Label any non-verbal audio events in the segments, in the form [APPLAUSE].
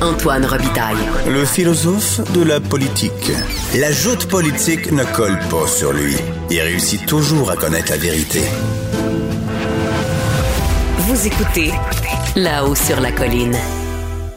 Antoine Robitaille. Le philosophe de la politique. La joute politique ne colle pas sur lui. Il réussit toujours à connaître la vérité. Vous écoutez là-haut sur la colline.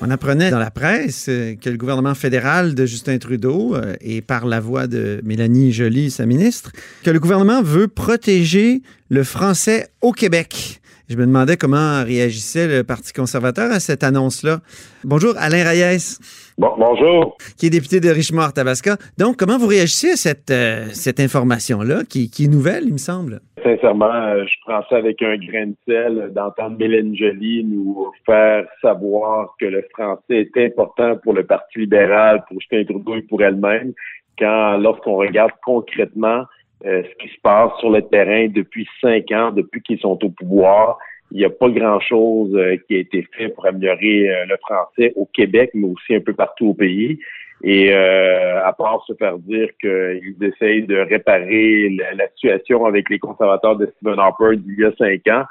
On apprenait dans la presse euh, que le gouvernement fédéral de Justin Trudeau, euh, et par la voix de Mélanie Joly, sa ministre, que le gouvernement veut protéger le français au Québec. Je me demandais comment réagissait le Parti conservateur à cette annonce-là. Bonjour, Alain Reyes. Bon, bonjour. Qui est député de Richemont-Tabasca. Donc, comment vous réagissez à cette, euh, cette information-là, qui, qui, est nouvelle, il me semble? Sincèrement, euh, je prends ça avec un grain de sel d'entendre Mélène Joly nous faire savoir que le français est important pour le Parti libéral, pour Justin Trudeau et pour elle-même, quand lorsqu'on regarde concrètement euh, ce qui se passe sur le terrain depuis cinq ans, depuis qu'ils sont au pouvoir. Il n'y a pas grand-chose euh, qui a été fait pour améliorer euh, le français au Québec, mais aussi un peu partout au pays. Et à part se faire dire qu'ils essayent de réparer la, situation avec les conservateurs de Stephen Harper d'il y a cinq ans,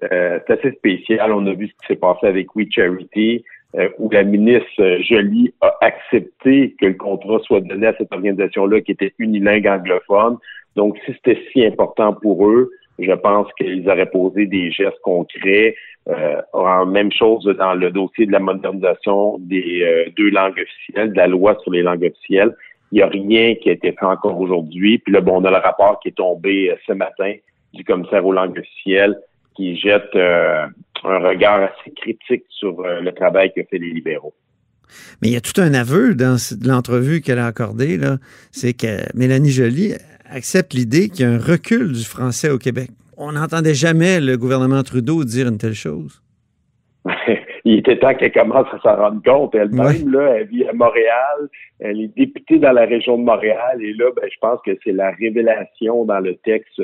c'est assez spécial. On a vu ce qui s'est passé avec We Charity, où la ministre Jolie a accepté que le contrat soit donné à cette organisation-là qui était unilingue anglophone. Donc, si c'était si important pour eux, je pense qu'ils auraient posé des gestes concrets. Euh, même chose dans le dossier de la modernisation des euh, deux langues officielles, de la loi sur les langues officielles. Il n'y a rien qui a été fait encore aujourd'hui. Puis là, bon, on a le rapport qui est tombé euh, ce matin du commissaire aux langues officielles qui jette euh, un regard assez critique sur le travail que fait les libéraux. Mais il y a tout un aveu dans l'entrevue qu'elle a accordée. C'est que Mélanie Joly accepte l'idée qu'il y a un recul du français au Québec. On n'entendait jamais le gouvernement Trudeau dire une telle chose. [LAUGHS] il était temps qu'elle commence à s'en rendre compte. Elle-même, là, elle vit à Montréal, elle est députée dans la région de Montréal, et là, ben, je pense que c'est la révélation dans le texte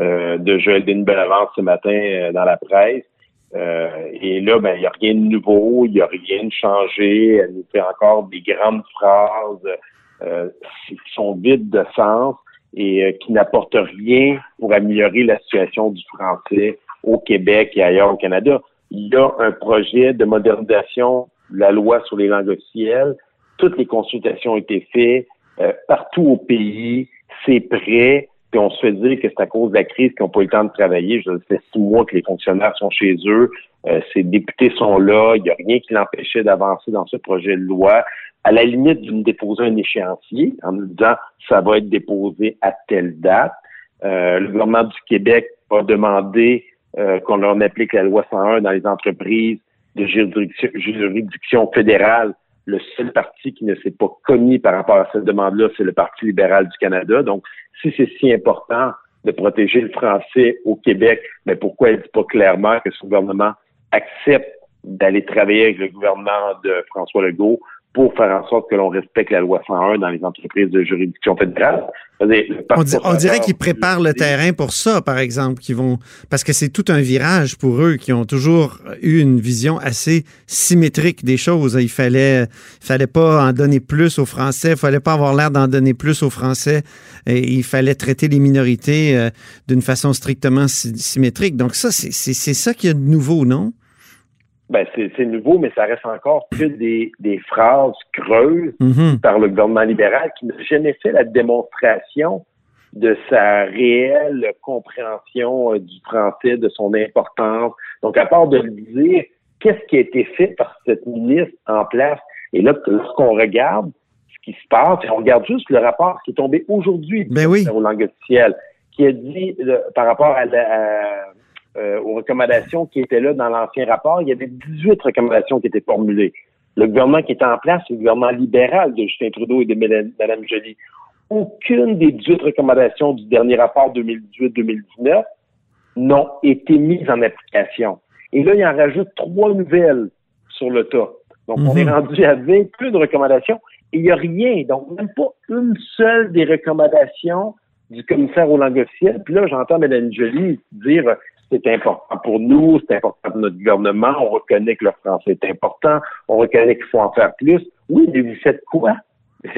euh, de Joëline Bellavance ce matin euh, dans la presse. Euh, et là, ben, il n'y a rien de nouveau, il n'y a rien de changé. Elle nous fait encore des grandes phrases qui sont vides de sens et euh, qui n'apporte rien pour améliorer la situation du français au Québec et ailleurs au Canada. Il y a un projet de modernisation de la loi sur les langues officielles. Toutes les consultations ont été faites euh, partout au pays. C'est prêt. Puis on se fait dire que c'est à cause de la crise qu'ils n'ont pas eu le temps de travailler. Je sais six mois que les fonctionnaires sont chez eux. Euh, ces députés sont là. Il n'y a rien qui l'empêchait d'avancer dans ce projet de loi à la limite d'une déposer un échéancier en nous disant ça va être déposé à telle date. Euh, le gouvernement du Québec a demandé euh, qu'on leur applique la loi 101 dans les entreprises de juridiction fédérale. Le seul parti qui ne s'est pas commis par rapport à cette demande-là, c'est le Parti libéral du Canada. Donc, si c'est si important de protéger le français au Québec, mais pourquoi elle ne dit pas clairement que ce gouvernement accepte d'aller travailler avec le gouvernement de François Legault pour faire en sorte que l'on respecte la loi 101 dans les entreprises de juridiction fédérale. On, dirait qu'ils préparent le terrain pour ça, par exemple, qui vont parce que c'est tout un virage pour eux qui ont toujours eu une vision assez symétrique des choses. Il fallait, fallait pas en donner plus aux Français, il fallait pas avoir l'air d'en donner plus aux Français. Et il fallait traiter les minorités euh, d'une façon strictement symétrique. Donc ça, c'est ça qu'il y a de nouveau, non? Ben c'est nouveau, mais ça reste encore que des, des phrases creuses mm-hmm. par le gouvernement libéral qui n'a jamais fait la démonstration de sa réelle compréhension euh, du français, de son importance. Donc, à part de le dire, qu'est-ce qui a été fait par cette ministre en place? Et là, lorsqu'on regarde ce qui se passe, on regarde juste le rapport qui est tombé aujourd'hui ben oui. au langue officielle, qui a dit par rapport à, la, euh, aux recommandations qui étaient là dans l'ancien rapport, il y avait 18 recommandations qui étaient formulées. Le gouvernement qui était en place, c'est le gouvernement libéral de Justin Trudeau et de Mme Joly. Aucune des 18 recommandations du dernier rapport 2018-2019 n'ont été mises en application. Et là, il en rajoute trois nouvelles sur le tas. Donc, on est mhm. rendu à 20 plus de recommandations et il n'y a rien. Donc, même pas une seule des recommandations du commissaire aux langues officielles. Puis là, j'entends Mme Joly dire c'est important pour nous, c'est important pour notre gouvernement, on reconnaît que le français est important, on reconnaît qu'il faut en faire plus. Oui, mais vous faites quoi [LAUGHS]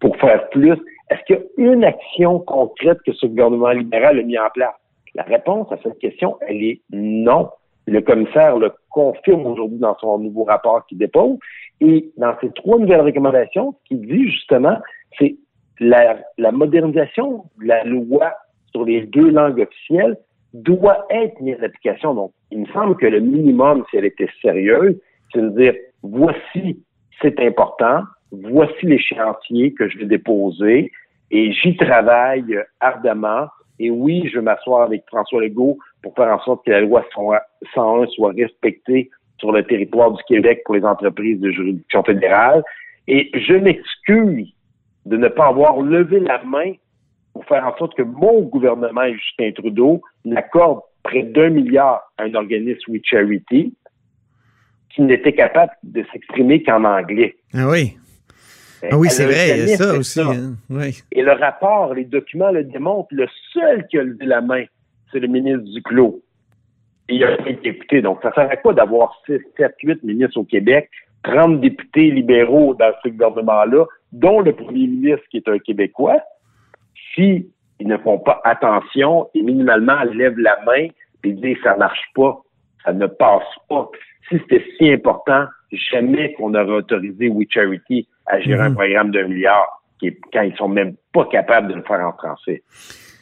pour faire plus? Est-ce qu'il y a une action concrète que ce gouvernement libéral a mis en place? La réponse à cette question, elle est non. Le commissaire le confirme aujourd'hui dans son nouveau rapport qu'il dépose. Et dans ces trois nouvelles recommandations, ce qu'il dit justement, c'est la, la modernisation de la loi sur les deux langues officielles doit être mise en application. Donc, il me semble que le minimum, si elle était sérieuse, c'est de dire, voici, c'est important, voici l'échéancier que je vais déposer, et j'y travaille ardemment. Et oui, je vais m'asseoir avec François Legault pour faire en sorte que la loi 101 soit respectée sur le territoire du Québec pour les entreprises de juridiction fédérale. Et je m'excuse de ne pas avoir levé la main pour faire en sorte que mon gouvernement et Justin Trudeau n'accorde près d'un milliard à un organisme We Charity qui n'était capable de s'exprimer qu'en anglais. Ah oui. Ah oui, c'est vrai, il y a ça aussi. Hein. Et le rapport, les documents le démontrent. Le seul qui a levé la main, c'est le ministre Duclos. Et il a été député. Donc, ça ne sert à quoi d'avoir 6, 7, 8 ministres au Québec, 30 députés libéraux dans ce gouvernement-là, dont le premier ministre qui est un Québécois, si ils ne font pas attention et minimalement lèvent la main et disent ça marche pas, ça ne passe pas. Si c'était si important, jamais qu'on aurait autorisé We Charity à gérer un mhm. programme d'un milliard quand ils sont même pas capables de le faire en français.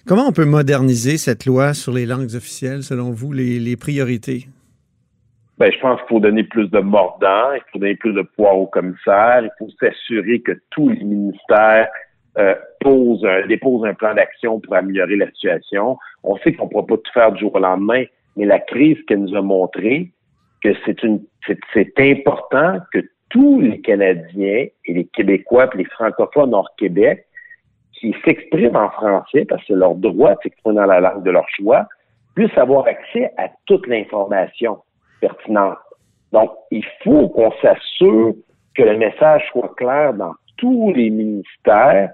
Comment on peut moderniser cette loi sur les langues officielles, selon vous, les, priorités? Ben, je pense qu'il faut donner plus de mordant, il faut donner plus de poids aux commissaires, il faut s'assurer que tous les ministères euh, posent, déposent un plan d'action pour améliorer la situation. On sait qu'on ne pourra pas tout faire du jour au lendemain, mais la crise qu'elle nous a montré que c'est une c'est important que tous les Canadiens et les Québécois et les francophones hors Québec qui s'expriment en français, parce que c'est leur droit de s'exprimer dans la langue de leur choix, puissent avoir accès à toute l'information pertinente. Donc, il faut qu'on s'assure que le message soit clair dans tous les ministères,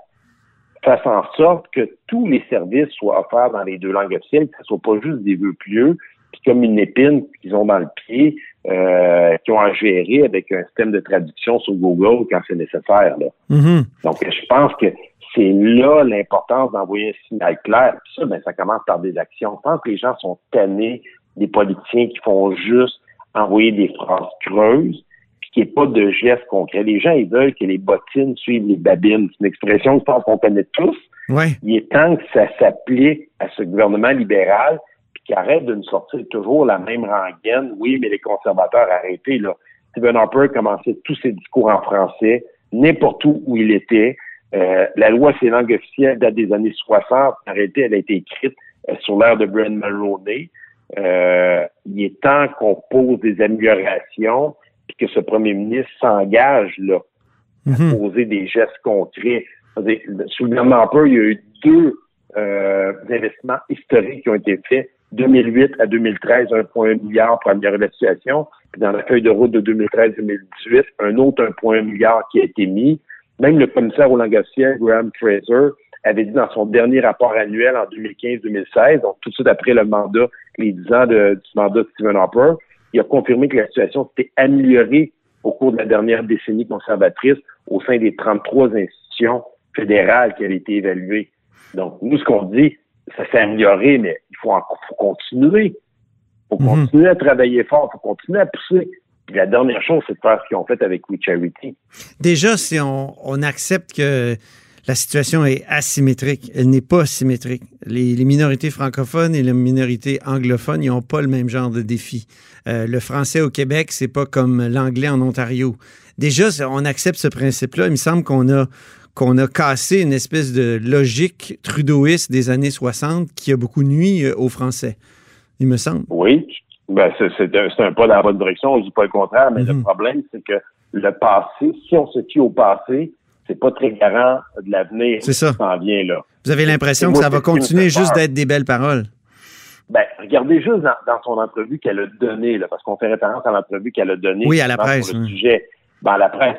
fasse en sorte que tous les services soient offerts dans les deux langues officielles, que ce ne soit pas juste des vœux pieux, puis comme une épine qu'ils ont dans le pied, euh, qui ont à gérer avec un système de traduction sur Google quand c'est nécessaire. Là. Mm-hmm. Donc, je pense que c'est là l'importance d'envoyer un signal clair. Puis ça, ben, ça commence par des actions. Je pense que les gens sont tannés des politiciens qui font juste envoyer des phrases creuses, qu'il n'y ait pas de gestes concrets. Les gens, ils veulent que les bottines suivent les babines. C'est une expression que je pense qu'on connaît tous. Ouais. Il est temps que ça s'applique à ce gouvernement libéral qui arrête de nous sortir toujours la même rengaine. Oui, mais les conservateurs, arrêtez, là. Stephen Harper commençait tous ses discours en français, n'importe où où il était. Euh, la loi sur les langues officielles date des années 60. Arrêtez, elle a été écrite euh, sur l'ère de Brian Mulroney. Euh, il est temps qu'on pose des améliorations puis que ce premier ministre s'engage là à mm-hmm. poser des gestes concrets. Sous le gouvernement Harper, il y a eu deux investissements historiques qui ont été faits 2008 à 2013, 1,1 milliard pour améliorer la situation. Puis dans la feuille de route de 2013-2018, un autre 1,1 milliard qui a été mis. Même le commissaire au langage Graham Fraser, avait dit dans son dernier rapport annuel en 2015-2016, donc tout de suite après le mandat, les 10 ans de, du mandat de Stephen Harper, il a confirmé que la situation s'était améliorée au cours de la dernière décennie conservatrice au sein des 33 institutions fédérales qui avaient été évaluées. Donc, nous, ce qu'on dit, ça s'est amélioré, mais il faut, faut continuer. Il faut mhm. continuer à travailler fort, il faut continuer à pousser. Puis la dernière chose, c'est de faire ce qu'ils ont fait avec We Charity. Déjà, si on, on accepte que la situation est asymétrique. Elle n'est pas symétrique. Les, les, minorités francophones et les minorités anglophones, ils n'ont pas le même genre de défi. Euh, le français au Québec, c'est pas comme l'anglais en Ontario. Déjà, on accepte ce principe-là. Il me semble qu'on a qu'on a cassé une espèce de logique trudeauiste des années 60 qui a beaucoup nuit euh, aux Français, il me semble. Oui, ben, c'est un pas dans la bonne direction, je ne dis pas le contraire, mais le mhm. problème, c'est que le passé, si on se tue au passé, c'est pas très garant de l'avenir qui s'en vient là. Vous avez l'impression que ça va continuer juste d'être des belles paroles? Ben, regardez juste dans, son entrevue qu'elle a donnée, parce qu'on fait référence à l'entrevue qu'elle a donnée. Oui, à la presse. le sujet. Ben, à la presse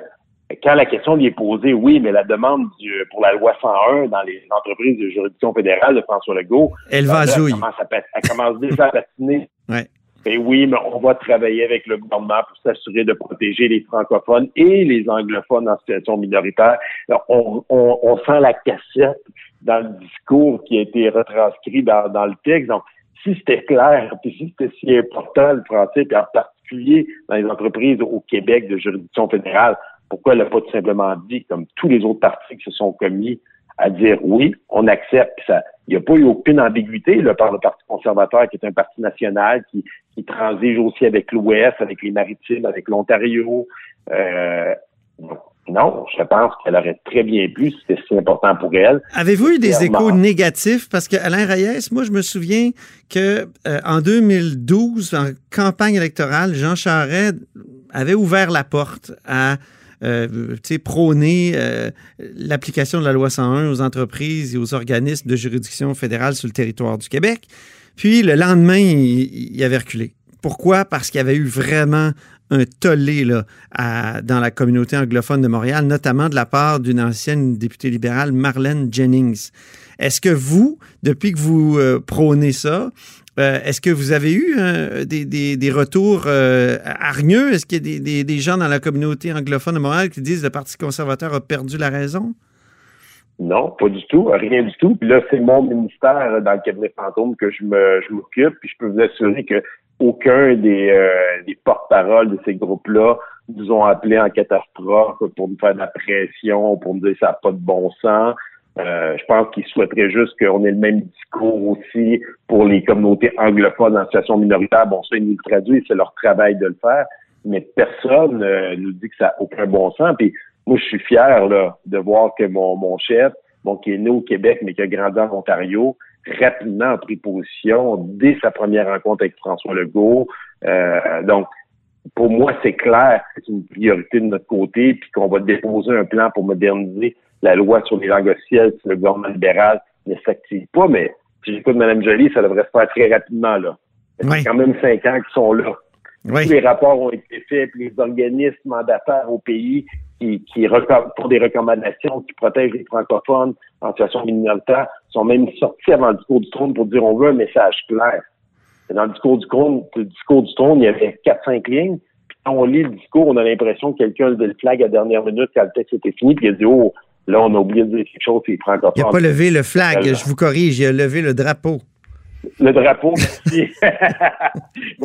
quand la question lui est posée, oui, mais la demande pour la loi 101 dans les entreprises de juridiction fédérale de François Legault, elle va ben, elle, commence, elle commence déjà à patiner. Ouais. Et oui, mais on va travailler avec le gouvernement pour s'assurer de protéger les francophones et les anglophones en situation minoritaire. On, on, sent la cassette dans le discours qui a été retranscrit dans, dans le texte. Donc, si c'était clair, puis si c'était si important le français, puis en particulier dans les entreprises au Québec de juridiction fédérale, pourquoi elle n'a pas tout simplement dit, comme tous les autres partis qui se sont commis, à dire oui, on accepte. Ça, il n'y a pas eu aucune ambiguïté là, par le Parti conservateur, qui est un parti national qui, qui transige aussi avec l'Ouest, avec les Maritimes, avec l'Ontario. Euh, non, je pense qu'elle aurait très bien pu, c'était si important pour elle. Avez-vous eu des échos négatifs? Parce que Alain Reyes, moi, je me souviens que euh, en 2012, en campagne électorale, Jean Charest avait ouvert la porte à euh, prôner euh, l'application de la loi 101 aux entreprises et aux organismes de juridiction fédérale sur le territoire du Québec. Puis le lendemain, il, il avait reculé. Pourquoi? Parce qu'il y avait eu vraiment un tollé là, dans la communauté anglophone de Montréal, notamment de la part d'une ancienne députée libérale, Marlène Jennings. Est-ce que vous, depuis que vous euh, prônez ça, euh, est-ce que vous avez eu euh, des, retours hargneux? Est-ce qu'il y a des, gens dans la communauté anglophone de Montréal qui disent que le Parti conservateur a perdu la raison? Non, pas du tout, rien du tout. Puis là, c'est mon ministère dans le cabinet fantôme que je m'occupe, puis je peux vous assurer que aucun des, euh, des porte-paroles de ces groupes-là nous ont appelés en catastrophe pour nous faire de la pression, pour nous dire que ça n'a pas de bon sens. Euh, je pense qu'ils souhaiteraient juste qu'on ait le même discours aussi pour les communautés anglophones en situation minoritaire. Bon, ça, ils nous le traduisent, c'est leur travail de le faire, mais personne euh, nous dit que ça n'a aucun bon sens. Puis moi, je suis fier là, de voir que mon, mon chef, bon, qui est né au Québec, mais qui a grandi en Ontario, rapidement a pris position dès sa première rencontre avec François Legault. Euh, donc, pour moi, c'est clair que c'est une priorité de notre côté, puis qu'on va déposer un plan pour moderniser la loi sur les langues officielles le gouvernement libéral ne s'active pas. Mais si j'écoute Mme Joly, ça devrait se faire très rapidement. là. C'est quand même cinq ans qu'ils sont là. Tous les rapports ont été faits, puis les organismes mandataires au pays qui, qui pour des recommandations qui protègent les francophones en situation minoritaire sont même sortis avant le discours du trône pour dire on veut un message clair. dans le discours du trône, le discours du trône, il y avait quatre, cinq lignes. Puis quand on lit le discours, on a l'impression que quelqu'un a levé le flag à la dernière minute quand le texte était fini, puis il a dit Oh, là, on a oublié de dire quelque chose, c'est francophone. Il n'a pas levé le flag, je vous corrige, il a levé le drapeau. Le drapeau, merci. [LAUGHS]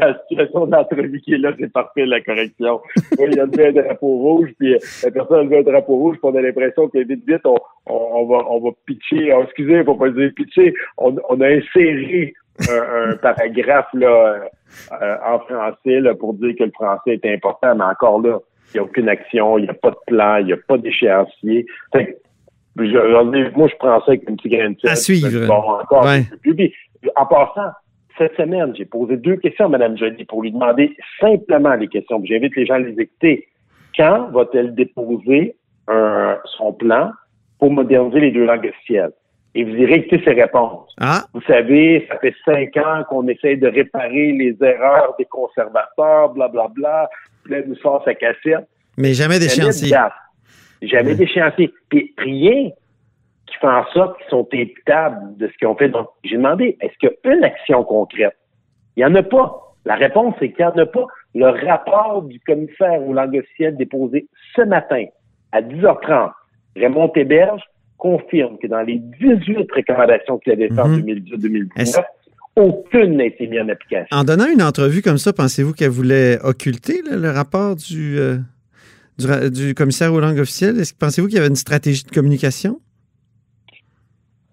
la situation d'entrevue qui est là, c'est parfait, la correction. il y a un drapeau rouge, puis euh, la personne a levé un drapeau rouge, puis on a l'impression que vite, vite, on, on, va, on va pitcher. Oh, excusez, faut pas dire pitcher. On, on a inséré un, paragraphe là, euh, en français là, pour dire que le français est important, mais encore là, il n'y a aucune action, il n'y a pas de plan, il n'y a pas d'échéancier. Je, moi, je prends ça avec une petite graine de À suivre. Bon, encore. En passant, cette semaine, j'ai posé deux questions à Mme Joly pour lui demander simplement les questions. J'invite les gens à les écouter. Quand va-t-elle déposer son plan pour moderniser les deux langues officielles? Et vous irez écouter ses réponses. Ah. Vous savez, ça fait cinq ans qu'on essaie de réparer les erreurs des conservateurs, blablabla. Bla, bla. Là, nous sort sa cassette. Mais jamais d'échéancier. Jamais d'échéancier. Puis rien qui fait en sorte qu'ils sont imputables de ce qu'ils ont fait. Donc, j'ai demandé, est-ce qu'il y a une action concrète? Il n'y en a pas. La réponse est qu'il n'y en a pas. Le rapport du commissaire aux langues officielles déposé ce matin à 10h30, Raymond Héberge confirme que dans les 18 recommandations qu'il avait faites en 2018-2019, mhm. Aucune n'a été mise en application. En donnant une entrevue comme ça, pensez-vous qu'elle voulait occulter le rapport du, euh, du, du, commissaire aux langues officielles? Est-ce que pensez-vous qu'il y avait une stratégie de communication?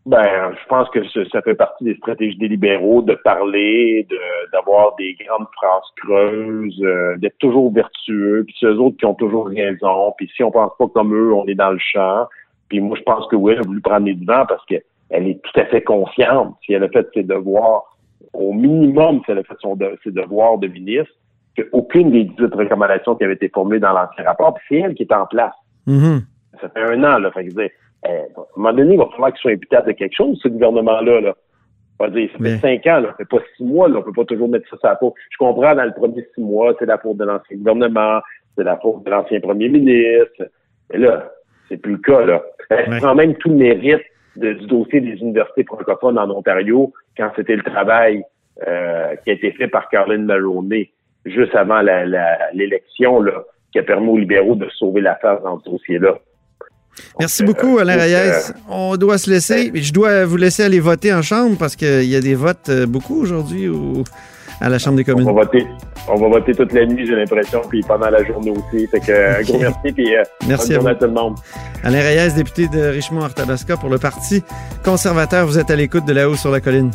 Ben, je pense que ça fait partie des stratégies des libéraux de parler, d'avoir des grandes phrases creuses, euh, d'être toujours vertueux, puis c'est eux autres qui ont toujours raison, puis si on pense pas comme eux, on est dans le champ. Puis moi, je pense que oui, elle a voulu prendre les devants parce qu'elle est tout à fait confiante. Si elle a fait ses devoirs, au minimum, si elle a fait son ses devoirs de ministre, qu'aucune des 18 recommandations qui avaient été formulées dans l'ancien rapport, puis c'est elle qui est en place. Mm-hmm. Ça fait un an, là. Fait que, eh, à un moment donné, il va falloir qu'ils soient imputables de quelque chose, ce gouvernement-là. Là. On va dire, ça fait cinq ans, là, ça fait pas six mois, là, on peut pas toujours mettre ça sur la peau. Je comprends, dans le premier six mois, c'est la faute de l'ancien gouvernement, c'est la faute de l'ancien premier ministre. Mais là, c'est plus le cas, là. Elle prend même tout le mérite du dossier des universités francophones en Ontario quand c'était le travail euh, qui a été fait par Caroline Maroney juste avant l'élection, là, qui a permis aux libéraux de sauver l'affaire dans ce dossier-là. Merci beaucoup, Alain Reyes. On doit se laisser. Je dois vous laisser aller voter en chambre parce qu'il y a des votes euh, beaucoup aujourd'hui à la Chambre des communes. On va voter, on va voter toute la nuit, j'ai l'impression, puis pendant la journée aussi. Fait que, un gros merci, puis merci bonne à, à tout le monde. Alain Reyes, député de Richemont-Arthabasca pour le Parti conservateur, vous êtes à l'écoute de là-haut sur la colline.